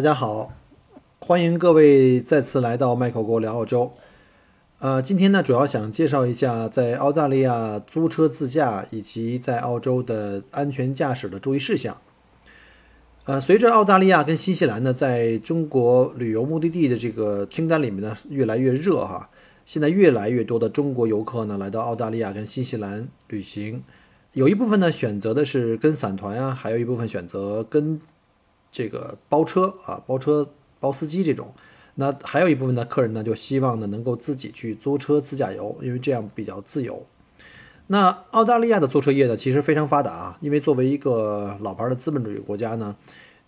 大家好，欢迎各位再次来到麦克国聊澳洲。呃，今天呢，主要想介绍一下在澳大利亚租车自驾以及在澳洲的安全驾驶的注意事项。呃，随着澳大利亚跟新西兰呢，在中国旅游目的地的这个清单里面呢，越来越热哈，现在越来越多的中国游客呢，来到澳大利亚跟新西兰旅行，有一部分呢选择的是跟散团啊，还有一部分选择跟。这个包车啊，包车包司机这种，那还有一部分的客人呢，就希望呢能够自己去租车自驾游，因为这样比较自由。那澳大利亚的租车业呢，其实非常发达啊，因为作为一个老牌的资本主义国家呢，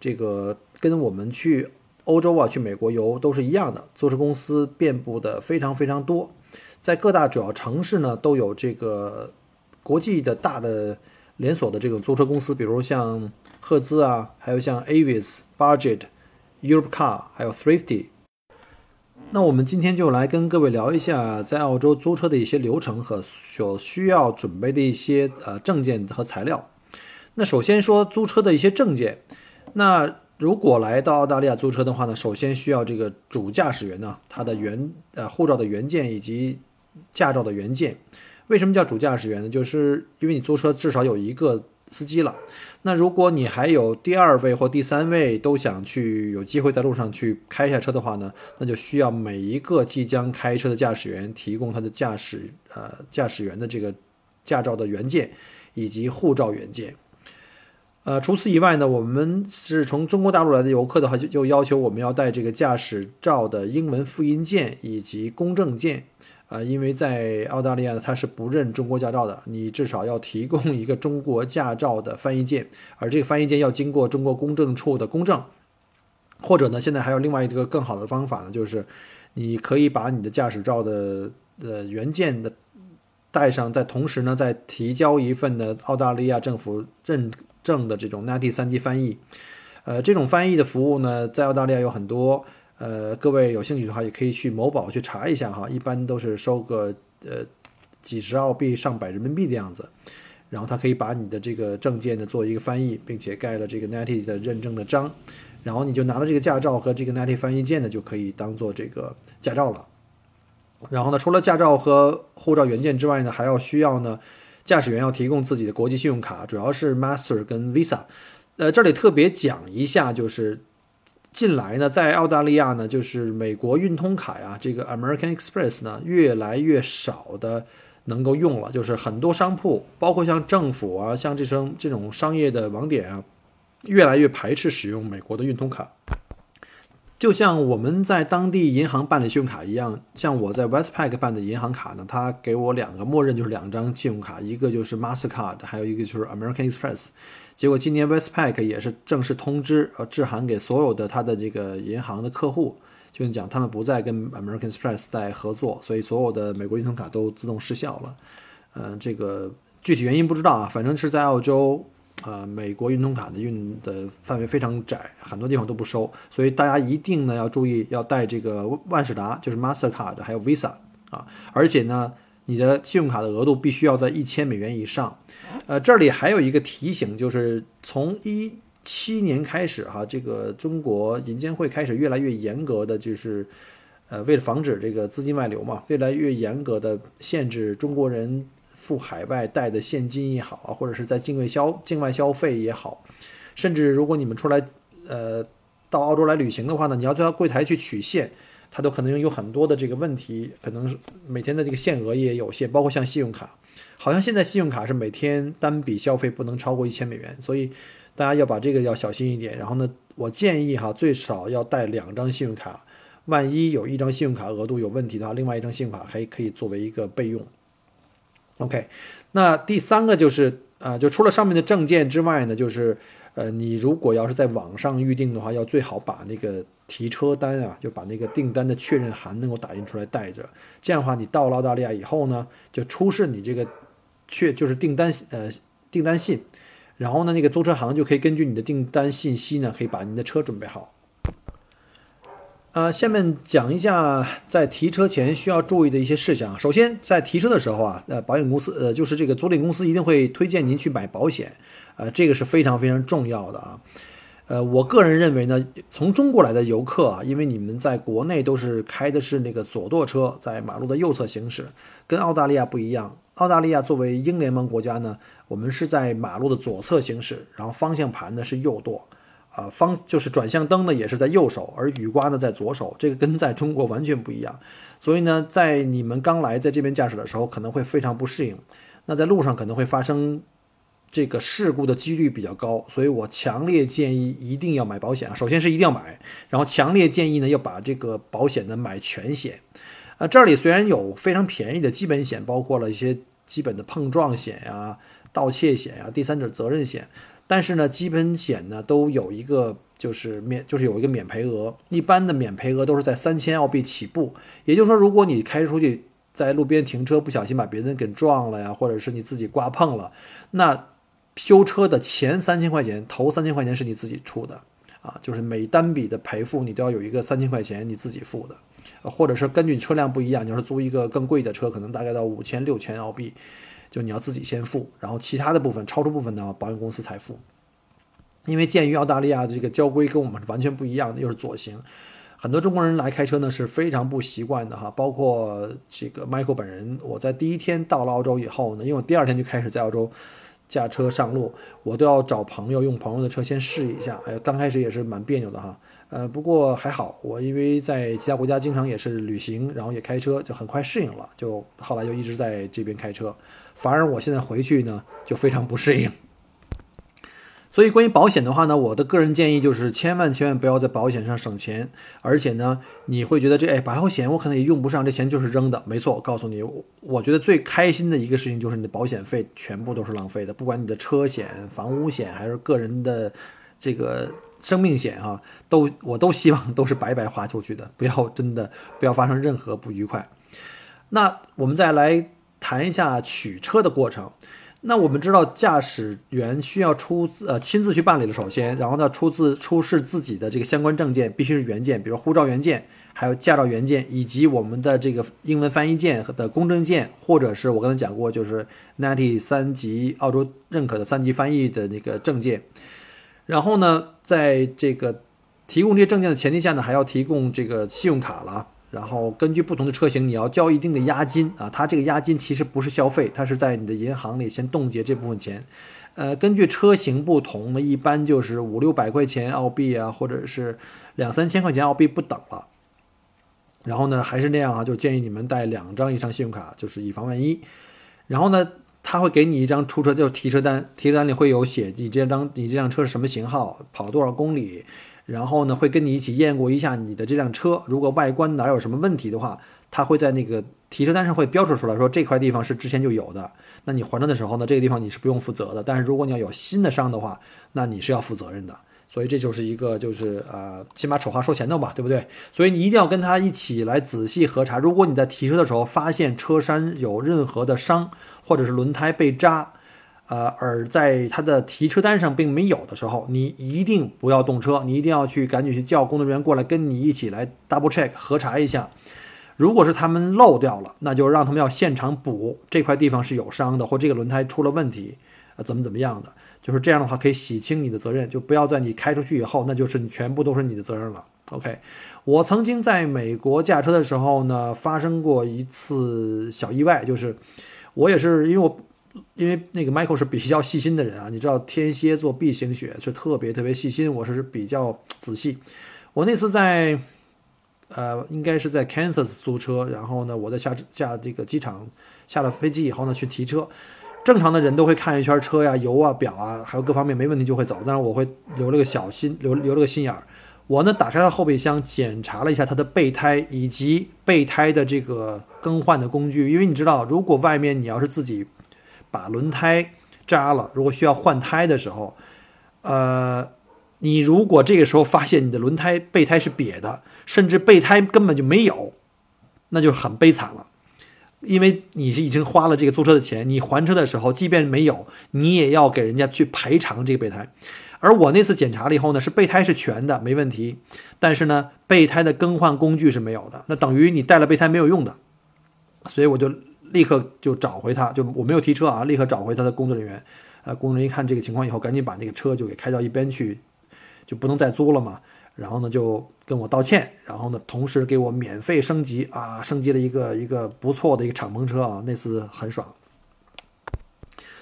这个跟我们去欧洲啊、去美国游都是一样的，租车公司遍布的非常非常多，在各大主要城市呢都有这个国际的大的连锁的这种租车公司，比如像。赫兹啊，还有像 Avis、Budget、Europcar，还有 Thrifty。那我们今天就来跟各位聊一下在澳洲租车的一些流程和所需要准备的一些呃证件和材料。那首先说租车的一些证件。那如果来到澳大利亚租车的话呢，首先需要这个主驾驶员呢，他的原呃护照的原件以及驾照的原件。为什么叫主驾驶员呢？就是因为你租车至少有一个。司机了，那如果你还有第二位或第三位都想去有机会在路上去开一下车的话呢，那就需要每一个即将开车的驾驶员提供他的驾驶呃驾驶员的这个驾照的原件以及护照原件。呃，除此以外呢，我们是从中国大陆来的游客的话，就就要求我们要带这个驾驶照的英文复印件以及公证件。啊，因为在澳大利亚呢，它是不认中国驾照的，你至少要提供一个中国驾照的翻译件，而这个翻译件要经过中国公证处的公证，或者呢，现在还有另外一个更好的方法呢，就是你可以把你的驾驶照的呃原件的带上，在同时呢，再提交一份的澳大利亚政府认证的这种 NATI 三级翻译，呃，这种翻译的服务呢，在澳大利亚有很多。呃，各位有兴趣的话，也可以去某宝去查一下哈，一般都是收个呃几十澳币、上百人民币的样子，然后他可以把你的这个证件呢做一个翻译，并且盖了这个 NATI 的认证的章，然后你就拿了这个驾照和这个 NATI 翻译件呢，就可以当做这个驾照了。然后呢，除了驾照和护照原件之外呢，还要需要呢驾驶员要提供自己的国际信用卡，主要是 Master 跟 Visa。呃，这里特别讲一下，就是。近来呢，在澳大利亚呢，就是美国运通卡呀，这个 American Express 呢，越来越少的能够用了。就是很多商铺，包括像政府啊，像这种这种商业的网点啊，越来越排斥使用美国的运通卡。就像我们在当地银行办理信用卡一样，像我在 Westpac 办的银行卡呢，它给我两个默认就是两张信用卡，一个就是 Mastercard，还有一个就是 American Express。结果今年 Westpac 也是正式通知，呃，致函给所有的他的这个银行的客户，就是讲他们不再跟 American Express 在合作，所以所有的美国运通卡都自动失效了。嗯，这个具体原因不知道啊，反正是在澳洲，呃，美国运通卡的运的范围非常窄，很多地方都不收，所以大家一定呢要注意，要带这个万事达，就是 Mastercard 还有 Visa 啊，而且呢。你的信用卡的额度必须要在一千美元以上。呃，这里还有一个提醒，就是从一七年开始哈，这个中国银监会开始越来越严格的，就是呃，为了防止这个资金外流嘛，越来越严格的限制中国人赴海外带的现金也好啊，或者是在境外消境外消费也好，甚至如果你们出来呃到澳洲来旅行的话呢，你要到柜台去取现。它都可能有很多的这个问题，可能每天的这个限额也有限，包括像信用卡，好像现在信用卡是每天单笔消费不能超过一千美元，所以大家要把这个要小心一点。然后呢，我建议哈，最少要带两张信用卡，万一有一张信用卡额度有问题的话，另外一张信用卡还可以作为一个备用。OK，那第三个就是啊，就除了上面的证件之外呢，就是呃，你如果要是在网上预定的话，要最好把那个提车单啊，就把那个订单的确认函能够打印出来带着。这样的话，你到了澳大利亚以后呢，就出示你这个确就是订单呃订单信，然后呢，那个租车行就可以根据你的订单信息呢，可以把您的车准备好。呃，下面讲一下在提车前需要注意的一些事项。首先，在提车的时候啊，呃，保险公司，呃，就是这个租赁公司一定会推荐您去买保险，呃，这个是非常非常重要的啊。呃，我个人认为呢，从中国来的游客啊，因为你们在国内都是开的是那个左舵车，在马路的右侧行驶，跟澳大利亚不一样。澳大利亚作为英联盟国家呢，我们是在马路的左侧行驶，然后方向盘呢是右舵。啊，方就是转向灯呢，也是在右手，而雨刮呢在左手，这个跟在中国完全不一样。所以呢，在你们刚来在这边驾驶的时候，可能会非常不适应。那在路上可能会发生这个事故的几率比较高，所以我强烈建议一定要买保险啊。首先是一定要买，然后强烈建议呢要把这个保险呢买全险。啊，这里虽然有非常便宜的基本险，包括了一些基本的碰撞险呀、盗窃险呀、第三者责任险。但是呢，基本险呢都有一个就是免，就是有一个免赔额，一般的免赔额都是在三千澳币起步。也就是说，如果你开出去在路边停车，不小心把别人给撞了呀，或者是你自己刮碰了，那修车的前三千块钱，头三千块钱是你自己出的啊，就是每单笔的赔付你都要有一个三千块钱你自己付的，或者是根据你车辆不一样，你要是租一个更贵的车，可能大概到五千六千澳币。就你要自己先付，然后其他的部分超出部分呢，保险公司才付。因为鉴于澳大利亚这个交规跟我们是完全不一样的，又是左行，很多中国人来开车呢是非常不习惯的哈。包括这个 Michael 本人，我在第一天到了澳洲以后呢，因为我第二天就开始在澳洲驾车上路，我都要找朋友用朋友的车先试一下。哎，刚开始也是蛮别扭的哈。呃，不过还好，我因为在其他国家经常也是旅行，然后也开车，就很快适应了，就后来就一直在这边开车。反而我现在回去呢，就非常不适应。所以关于保险的话呢，我的个人建议就是千万千万不要在保险上省钱。而且呢，你会觉得这哎保险我可能也用不上，这钱就是扔的。没错，我告诉你，我觉得最开心的一个事情就是你的保险费全部都是浪费的，不管你的车险、房屋险还是个人的这个生命险啊，都我都希望都是白白花出去的，不要真的不要发生任何不愉快。那我们再来。谈一下取车的过程。那我们知道，驾驶员需要出呃亲自去办理了。首先，然后呢，出自出示自己的这个相关证件，必须是原件，比如护照原件，还有驾照原件，以及我们的这个英文翻译件的公证件，或者是我刚才讲过，就是 NATI 三级澳洲认可的三级翻译的那个证件。然后呢，在这个提供这些证件的前提下呢，还要提供这个信用卡了。然后根据不同的车型，你要交一定的押金啊。它这个押金其实不是消费，它是在你的银行里先冻结这部分钱。呃，根据车型不同呢，一般就是五六百块钱澳币啊，或者是两三千块钱澳币不等了。然后呢，还是那样啊，就建议你们带两张以上信用卡，就是以防万一。然后呢，他会给你一张出车就是提车单，提车单里会有写你这张你这辆车是什么型号，跑多少公里。然后呢，会跟你一起验过一下你的这辆车，如果外观哪有什么问题的话，他会在那个提车单上会标注出来，说这块地方是之前就有的。那你还车的时候呢，这个地方你是不用负责的。但是如果你要有新的伤的话，那你是要负责任的。所以这就是一个就是呃，先把丑话说前头吧，对不对？所以你一定要跟他一起来仔细核查。如果你在提车的时候发现车身有任何的伤，或者是轮胎被扎。呃，而在他的提车单上并没有的时候，你一定不要动车，你一定要去赶紧去叫工作人员过来跟你一起来 double check 核查一下。如果是他们漏掉了，那就让他们要现场补这块地方是有伤的，或这个轮胎出了问题，呃，怎么怎么样的，就是这样的话可以洗清你的责任，就不要在你开出去以后，那就是你全部都是你的责任了。OK，我曾经在美国驾车的时候呢，发生过一次小意外，就是我也是因为我。因为那个 Michael 是比较细心的人啊，你知道天蝎座 B 型血是特别特别细心，我是比较仔细。我那次在，呃，应该是在 Kansas 租车，然后呢，我在下下这个机场下了飞机以后呢，去提车。正常的人都会看一圈车呀、油啊、表啊，还有各方面没问题就会走，但是我会留了个小心，留留了个心眼儿。我呢打开了后备箱，检查了一下它的备胎以及备胎的这个更换的工具，因为你知道，如果外面你要是自己把轮胎扎了，如果需要换胎的时候，呃，你如果这个时候发现你的轮胎备胎是瘪的，甚至备胎根本就没有，那就很悲惨了。因为你是已经花了这个租车的钱，你还车的时候，即便没有，你也要给人家去赔偿这个备胎。而我那次检查了以后呢，是备胎是全的，没问题，但是呢，备胎的更换工具是没有的，那等于你带了备胎没有用的，所以我就立刻就找回他，就我没有提车啊，立刻找回他的工作人员。呃，工人一看这个情况以后，赶紧把那个车就给开到一边去，就不能再租了嘛。然后呢，就跟我道歉，然后呢，同时给我免费升级啊，升级了一个一个不错的一个敞篷车啊，那次很爽。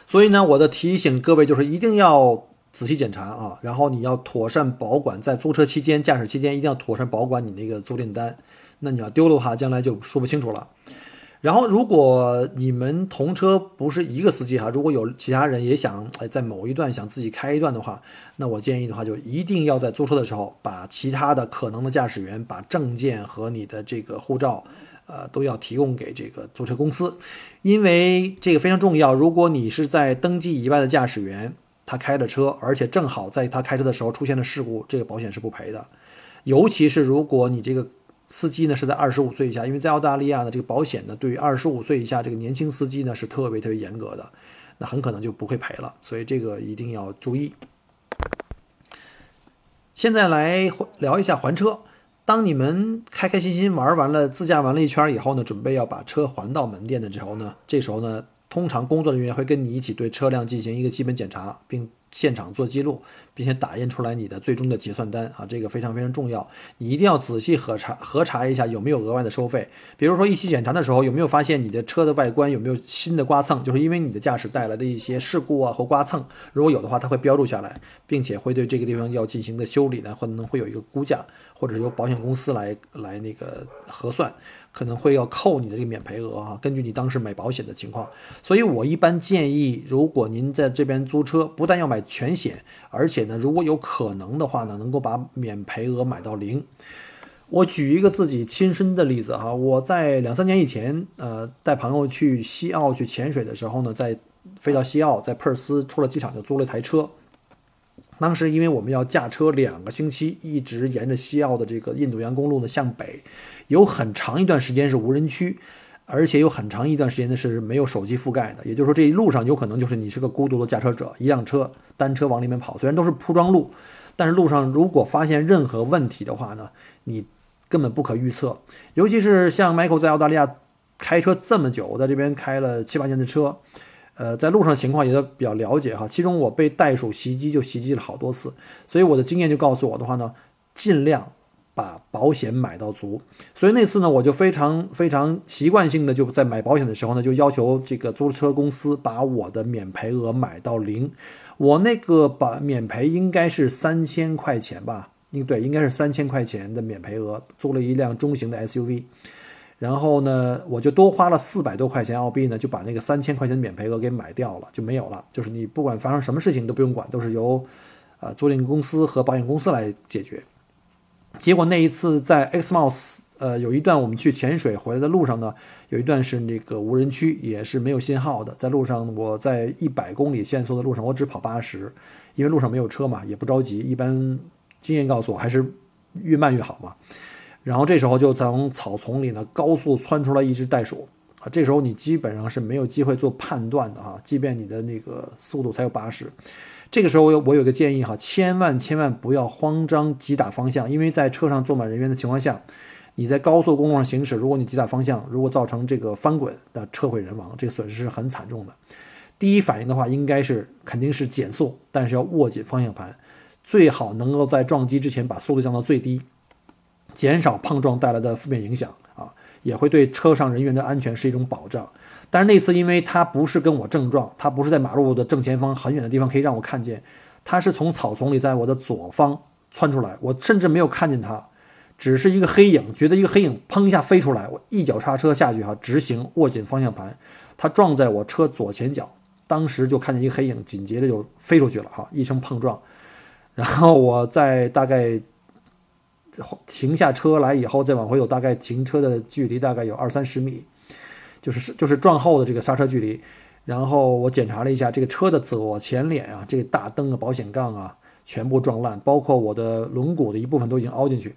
所以呢，我的提醒各位就是一定要仔细检查啊，然后你要妥善保管，在租车期间、驾驶期间一定要妥善保管你那个租赁单，那你要丢了的话，将来就说不清楚了。然后，如果你们同车不是一个司机哈，如果有其他人也想哎在某一段想自己开一段的话，那我建议的话就一定要在租车的时候把其他的可能的驾驶员把证件和你的这个护照，呃都要提供给这个租车公司，因为这个非常重要。如果你是在登记以外的驾驶员，他开的车，而且正好在他开车的时候出现了事故，这个保险是不赔的。尤其是如果你这个。司机呢是在二十五岁以下，因为在澳大利亚呢，这个保险呢对于二十五岁以下这个年轻司机呢是特别特别严格的，那很可能就不会赔了，所以这个一定要注意。现在来聊一下还车。当你们开开心心玩完了、自驾完了一圈以后呢，准备要把车还到门店的时候呢，这时候呢，通常工作人员会跟你一起对车辆进行一个基本检查，并。现场做记录，并且打印出来你的最终的结算单啊，这个非常非常重要。你一定要仔细核查核查一下有没有额外的收费。比如说一起检查的时候，有没有发现你的车的外观有没有新的刮蹭，就是因为你的驾驶带来的一些事故啊和刮蹭。如果有的话，它会标注下来，并且会对这个地方要进行的修理呢，可能会有一个估价，或者由保险公司来来那个核算。可能会要扣你的这个免赔额啊，根据你当时买保险的情况，所以我一般建议，如果您在这边租车，不但要买全险，而且呢，如果有可能的话呢，能够把免赔额买到零。我举一个自己亲身的例子哈，我在两三年以前，呃，带朋友去西澳去潜水的时候呢，在飞到西澳，在珀斯出了机场就租了一台车。当时因为我们要驾车两个星期，一直沿着西澳的这个印度洋公路呢向北。有很长一段时间是无人区，而且有很长一段时间呢是没有手机覆盖的。也就是说，这一路上有可能就是你是个孤独的驾车者，一辆车单车往里面跑。虽然都是铺装路，但是路上如果发现任何问题的话呢，你根本不可预测。尤其是像 Michael 在澳大利亚开车这么久，我在这边开了七八年的车，呃，在路上情况也都比较了解哈。其中我被袋鼠袭击就袭击了好多次，所以我的经验就告诉我的话呢，尽量。把保险买到足，所以那次呢，我就非常非常习惯性的就在买保险的时候呢，就要求这个租车公司把我的免赔额买到零。我那个把免赔应该是三千块钱吧？应对，应该是三千块钱的免赔额，租了一辆中型的 SUV。然后呢，我就多花了四百多块钱澳币呢，就把那个三千块钱的免赔额给买掉了，就没有了。就是你不管发生什么事情都不用管，都是由呃租赁公司和保险公司来解决。结果那一次在 X Mouse，呃，有一段我们去潜水回来的路上呢，有一段是那个无人区，也是没有信号的。在路上，我在一百公里限速的路上，我只跑八十，因为路上没有车嘛，也不着急。一般经验告诉我，还是越慢越好嘛。然后这时候就从草丛里呢高速窜出来一只袋鼠啊，这时候你基本上是没有机会做判断的啊，即便你的那个速度才有八十。这个时候，我有我有个建议哈，千万千万不要慌张急打方向，因为在车上坐满人员的情况下，你在高速公路上行驶，如果你急打方向，如果造成这个翻滚，那车毁人亡，这个损失是很惨重的。第一反应的话，应该是肯定是减速，但是要握紧方向盘，最好能够在撞击之前把速度降到最低，减少碰撞带来的负面影响啊，也会对车上人员的安全是一种保障。但是那次，因为他不是跟我正撞，他不是在马路的正前方很远的地方可以让我看见，他是从草丛里在我的左方窜出来，我甚至没有看见他，只是一个黑影，觉得一个黑影砰一下飞出来，我一脚刹车下去哈，直行握紧方向盘，他撞在我车左前角，当时就看见一个黑影，紧接着就飞出去了哈，一声碰撞，然后我在大概停下车来以后再往回走，大概停车的距离大概有二三十米，就是就是撞后的这个刹车距离。然后我检查了一下这个车的左前脸啊，这个大灯啊、保险杠啊，全部撞烂，包括我的轮毂的一部分都已经凹进去。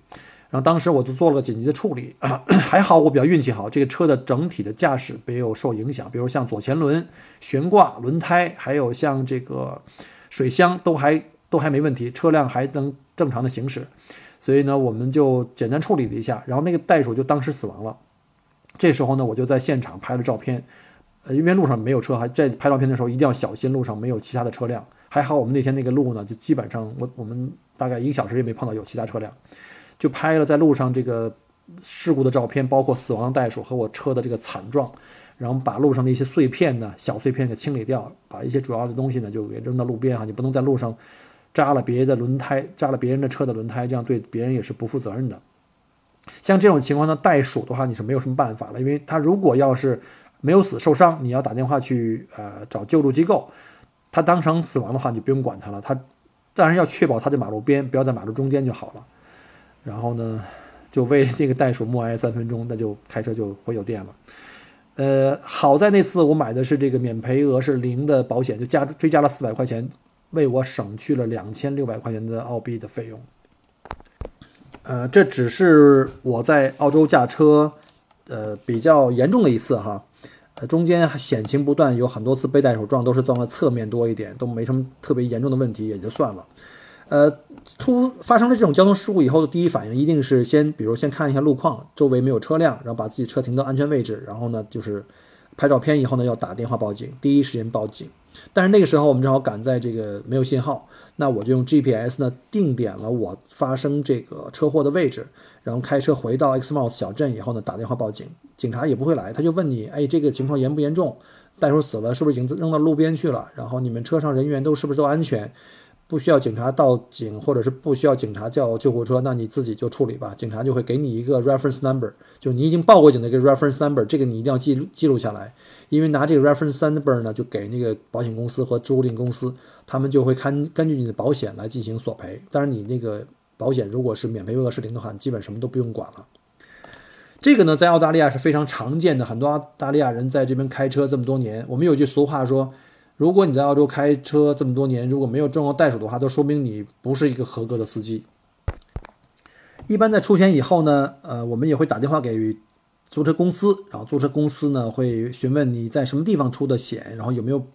然后当时我就做了个紧急的处理，还好我比较运气好，这个车的整体的驾驶没有受影响，比如像左前轮、悬挂、轮胎，还有像这个水箱都还都还没问题，车辆还能正常的行驶。所以呢，我们就简单处理了一下，然后那个袋鼠就当时死亡了。这时候呢，我就在现场拍了照片，呃，因为路上没有车，还在拍照片的时候一定要小心，路上没有其他的车辆。还好我们那天那个路呢，就基本上我我们大概一个小时也没碰到有其他车辆。就拍了在路上这个事故的照片，包括死亡袋鼠和我车的这个惨状，然后把路上的一些碎片呢、小碎片给清理掉，把一些主要的东西呢就给扔到路边哈。你不能在路上扎了别的轮胎，扎了别人的车的轮胎，这样对别人也是不负责任的。像这种情况呢，袋鼠的话你是没有什么办法了，因为它如果要是没有死受伤，你要打电话去呃找救助机构。它当场死亡的话，你就不用管它了。它当然要确保它在马路边，不要在马路中间就好了。然后呢，就为这个袋鼠默哀三分钟，那就开车就回酒店了。呃，好在那次我买的是这个免赔额是零的保险，就加追加了四百块钱，为我省去了两千六百块钱的澳币的费用。呃，这只是我在澳洲驾车，呃，比较严重的一次哈。呃，中间险情不断，有很多次被袋鼠撞，都是撞了侧面多一点，都没什么特别严重的问题，也就算了。呃，出发生了这种交通事故以后的第一反应一定是先，比如先看一下路况，周围没有车辆，然后把自己车停到安全位置，然后呢就是拍照片以后呢要打电话报警，第一时间报警。但是那个时候我们正好赶在这个没有信号，那我就用 GPS 呢定点了我发生这个车祸的位置，然后开车回到 Xmouth 小镇以后呢打电话报警，警察也不会来，他就问你，哎，这个情况严不严重？袋鼠死了是不是已经扔到路边去了？然后你们车上人员都是不是都安全？不需要警察到警，或者是不需要警察叫救护车，那你自己就处理吧。警察就会给你一个 reference number，就你已经报过警的一个 reference number，这个你一定要记录记录下来，因为拿这个 reference number 呢，就给那个保险公司和租赁公司，他们就会看根据你的保险来进行索赔。当然，你那个保险如果是免赔额是零的话，你基本什么都不用管了。这个呢，在澳大利亚是非常常见的，很多澳大利亚人在这边开车这么多年，我们有句俗话说。如果你在澳洲开车这么多年，如果没有撞过袋鼠的话，都说明你不是一个合格的司机。一般在出险以后呢，呃，我们也会打电话给租车公司，然后租车公司呢会询问你在什么地方出的险，然后有没有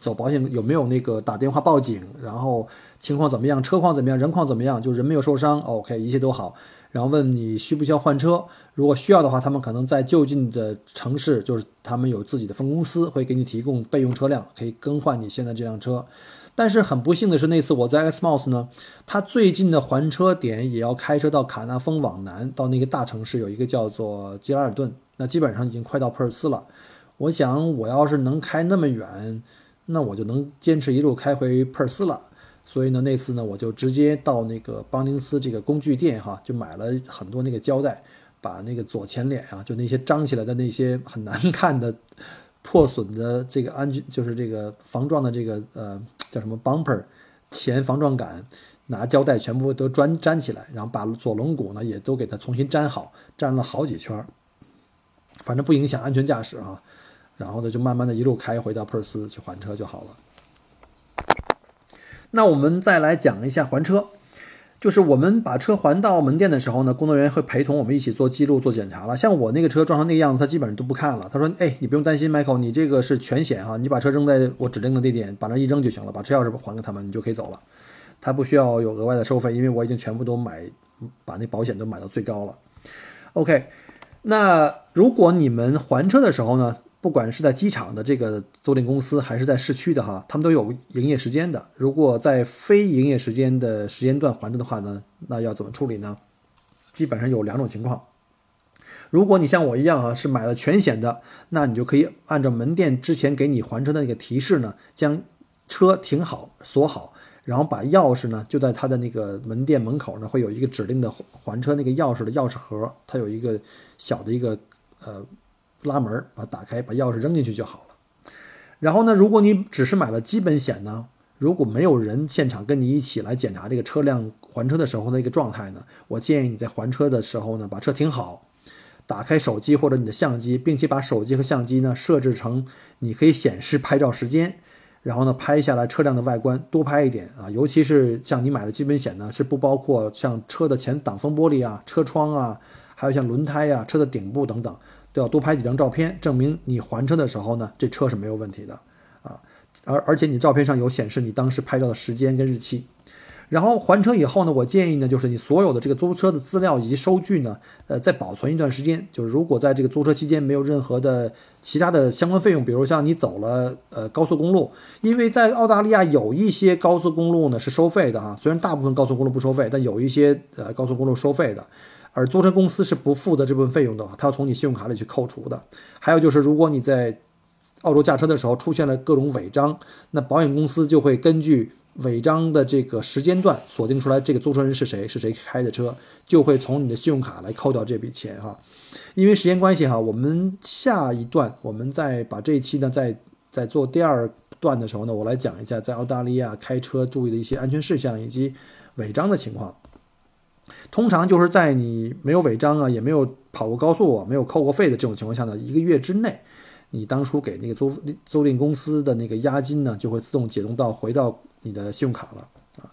走保险，有没有那个打电话报警，然后情况怎么样，车况怎么样，人况怎么样，就人没有受伤，OK，一切都好。然后问你需不需要换车，如果需要的话，他们可能在就近的城市，就是他们有自己的分公司，会给你提供备用车辆，可以更换你现在这辆车。但是很不幸的是，那次我在 X Mouse 呢，它最近的还车点也要开车到卡纳峰往南，到那个大城市有一个叫做吉拉尔顿，那基本上已经快到珀尔斯了。我想我要是能开那么远，那我就能坚持一路开回珀尔斯了。所以呢，那次呢，我就直接到那个邦宁斯这个工具店哈，就买了很多那个胶带，把那个左前脸啊，就那些张起来的那些很难看的、破损的这个安全，就是这个防撞的这个呃叫什么 bumper 前防撞杆，拿胶带全部都粘粘起来，然后把左轮毂呢也都给它重新粘好，粘了好几圈，反正不影响安全驾驶啊。然后呢，就慢慢的一路开回到珀尔斯去还车就好了。那我们再来讲一下还车，就是我们把车还到门店的时候呢，工作人员会陪同我们一起做记录、做检查了。像我那个车撞成那个样子，他基本上都不看了。他说：“哎，你不用担心，Michael，你这个是全险哈，你把车扔在我指定的地点，把那一扔就行了，把车钥匙还给他们，你就可以走了。他不需要有额外的收费，因为我已经全部都买，把那保险都买到最高了。OK，那如果你们还车的时候呢？不管是在机场的这个租赁公司，还是在市区的哈，他们都有营业时间的。如果在非营业时间的时间段还车的话呢，那要怎么处理呢？基本上有两种情况。如果你像我一样啊，是买了全险的，那你就可以按照门店之前给你还车的那个提示呢，将车停好锁好，然后把钥匙呢就在他的那个门店门口呢，会有一个指定的还车那个钥匙的钥匙盒，它有一个小的一个呃。拉门把打开，把钥匙扔进去就好了。然后呢，如果你只是买了基本险呢，如果没有人现场跟你一起来检查这个车辆还车的时候的一个状态呢，我建议你在还车的时候呢，把车停好，打开手机或者你的相机，并且把手机和相机呢设置成你可以显示拍照时间，然后呢拍下来车辆的外观，多拍一点啊，尤其是像你买的基本险呢，是不包括像车的前挡风玻璃啊、车窗啊，还有像轮胎啊、车的顶部等等，都要多拍几张照片，证明你还车的时候呢，这车是没有问题的啊。而而且你照片上有显示你当时拍照的时间跟日期，然后还车以后呢，我建议呢，就是你所有的这个租车的资料以及收据呢，呃，再保存一段时间。就是如果在这个租车期间没有任何的其他的相关费用，比如像你走了呃高速公路，因为在澳大利亚有一些高速公路呢是收费的啊，虽然大部分高速公路不收费，但有一些呃高速公路收费的，而租车公司是不负责这部分费用的，它要从你信用卡里去扣除的。还有就是如果你在澳洲驾车的时候出现了各种违章，那保险公司就会根据违章的这个时间段锁定出来这个租车人是谁，是谁开的车，就会从你的信用卡来扣掉这笔钱哈。因为时间关系哈，我们下一段我们再把这一期呢，在在做第二段的时候呢，我来讲一下在澳大利亚开车注意的一些安全事项以及违章的情况。通常就是在你没有违章啊，也没有跑过高速啊，没有扣过费的这种情况下呢，一个月之内。你当初给那个租租赁公司的那个押金呢，就会自动解冻到回到你的信用卡了啊。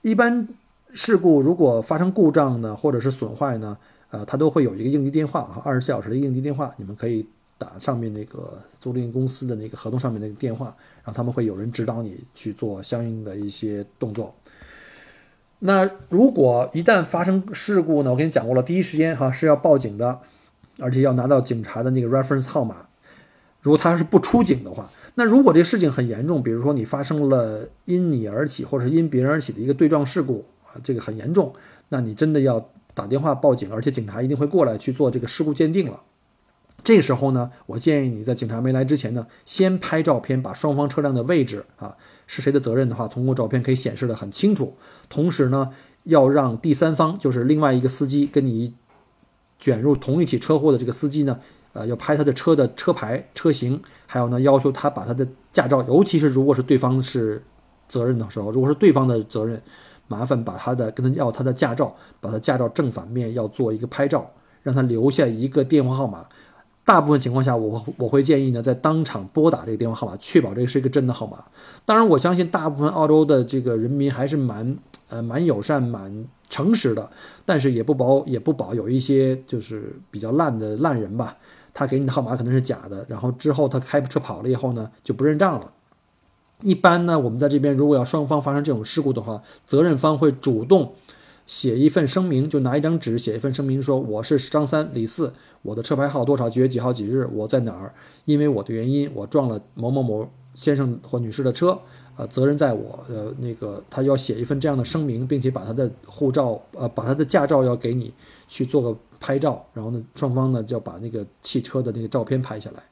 一般事故如果发生故障呢，或者是损坏呢，呃，它都会有一个应急电话啊，二十四小时的应急电话，你们可以打上面那个租赁公司的那个合同上面那个电话，然后他们会有人指导你去做相应的一些动作。那如果一旦发生事故呢，我跟你讲过了，第一时间哈是要报警的，而且要拿到警察的那个 reference 号码。如果他是不出警的话，那如果这个事情很严重，比如说你发生了因你而起或者是因别人而起的一个对撞事故啊，这个很严重，那你真的要打电话报警，而且警察一定会过来去做这个事故鉴定了。这时候呢，我建议你在警察没来之前呢，先拍照片，把双方车辆的位置啊是谁的责任的话，通过照片可以显示的很清楚。同时呢，要让第三方，就是另外一个司机跟你卷入同一起车祸的这个司机呢。呃，要拍他的车的车牌、车型，还有呢，要求他把他的驾照，尤其是如果是对方是责任的时候，如果是对方的责任，麻烦把他的跟他要他的驾照，把他驾照正反面要做一个拍照，让他留下一个电话号码。大部分情况下，我我会建议呢，在当场拨打这个电话号码，确保这个是一个真的号码。当然，我相信大部分澳洲的这个人民还是蛮呃蛮友善、蛮诚实的，但是也不保也不保有一些就是比较烂的烂人吧。他给你的号码可能是假的，然后之后他开车跑了以后呢，就不认账了。一般呢，我们在这边如果要双方发生这种事故的话，责任方会主动写一份声明，就拿一张纸写一份声明，说我是张三李四，我的车牌号多少，几月几号几日，我在哪儿，因为我的原因我撞了某某某先生或女士的车，呃，责任在我，呃，那个他要写一份这样的声明，并且把他的护照，呃，把他的驾照要给你去做个。拍照，然后呢，双方呢就要把那个汽车的那个照片拍下来，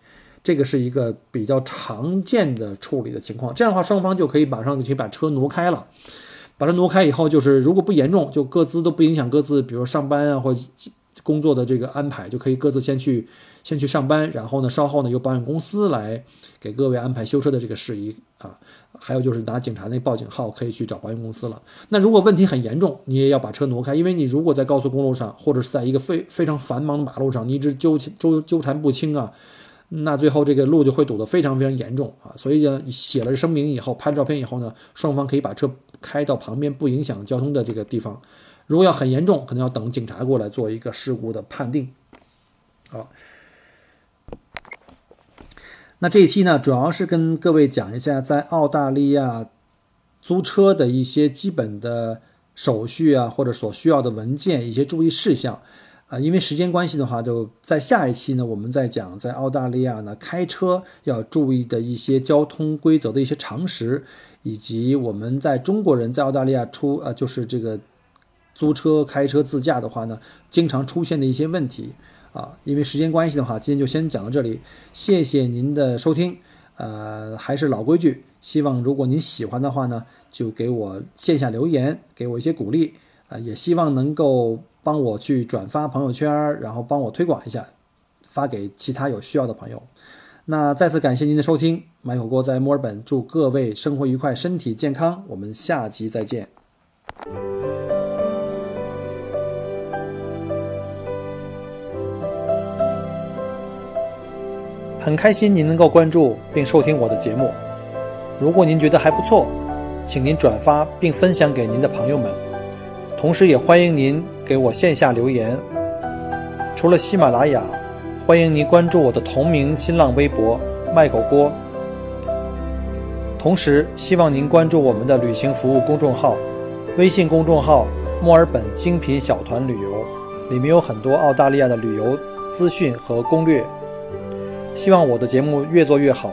这个是一个比较常见的处理的情况。这样的话，双方就可以马上就去把车挪开了。把它挪开以后，就是如果不严重，就各自都不影响各自，比如上班啊或工作的这个安排，就可以各自先去先去上班，然后呢，稍后呢由保险公司来给各位安排修车的这个事宜啊。还有就是拿警察那报警号可以去找保险公司了。那如果问题很严重，你也要把车挪开，因为你如果在高速公路上或者是在一个非非常繁忙的马路上，你一直纠纠纠缠不清啊，那最后这个路就会堵得非常非常严重啊。所以呢，写了声明以后，拍了照片以后呢，双方可以把车开到旁边不影响交通的这个地方。如果要很严重，可能要等警察过来做一个事故的判定。好。那这一期呢，主要是跟各位讲一下在澳大利亚租车的一些基本的手续啊，或者所需要的文件一些注意事项啊。因为时间关系的话，就在下一期呢，我们再讲在澳大利亚呢开车要注意的一些交通规则的一些常识，以及我们在中国人在澳大利亚出呃就是这个租车开车自驾的话呢，经常出现的一些问题。啊，因为时间关系的话，今天就先讲到这里。谢谢您的收听。呃，还是老规矩，希望如果您喜欢的话呢，就给我线下留言，给我一些鼓励。啊，也希望能够帮我去转发朋友圈，然后帮我推广一下，发给其他有需要的朋友。那再次感谢您的收听，买口锅在墨尔本，祝各位生活愉快，身体健康，我们下集再见。很开心您能够关注并收听我的节目。如果您觉得还不错，请您转发并分享给您的朋友们。同时，也欢迎您给我线下留言。除了喜马拉雅，欢迎您关注我的同名新浪微博“麦狗锅”。同时，希望您关注我们的旅行服务公众号，微信公众号“墨尔本精品小团旅游”，里面有很多澳大利亚的旅游资讯和攻略。希望我的节目越做越好。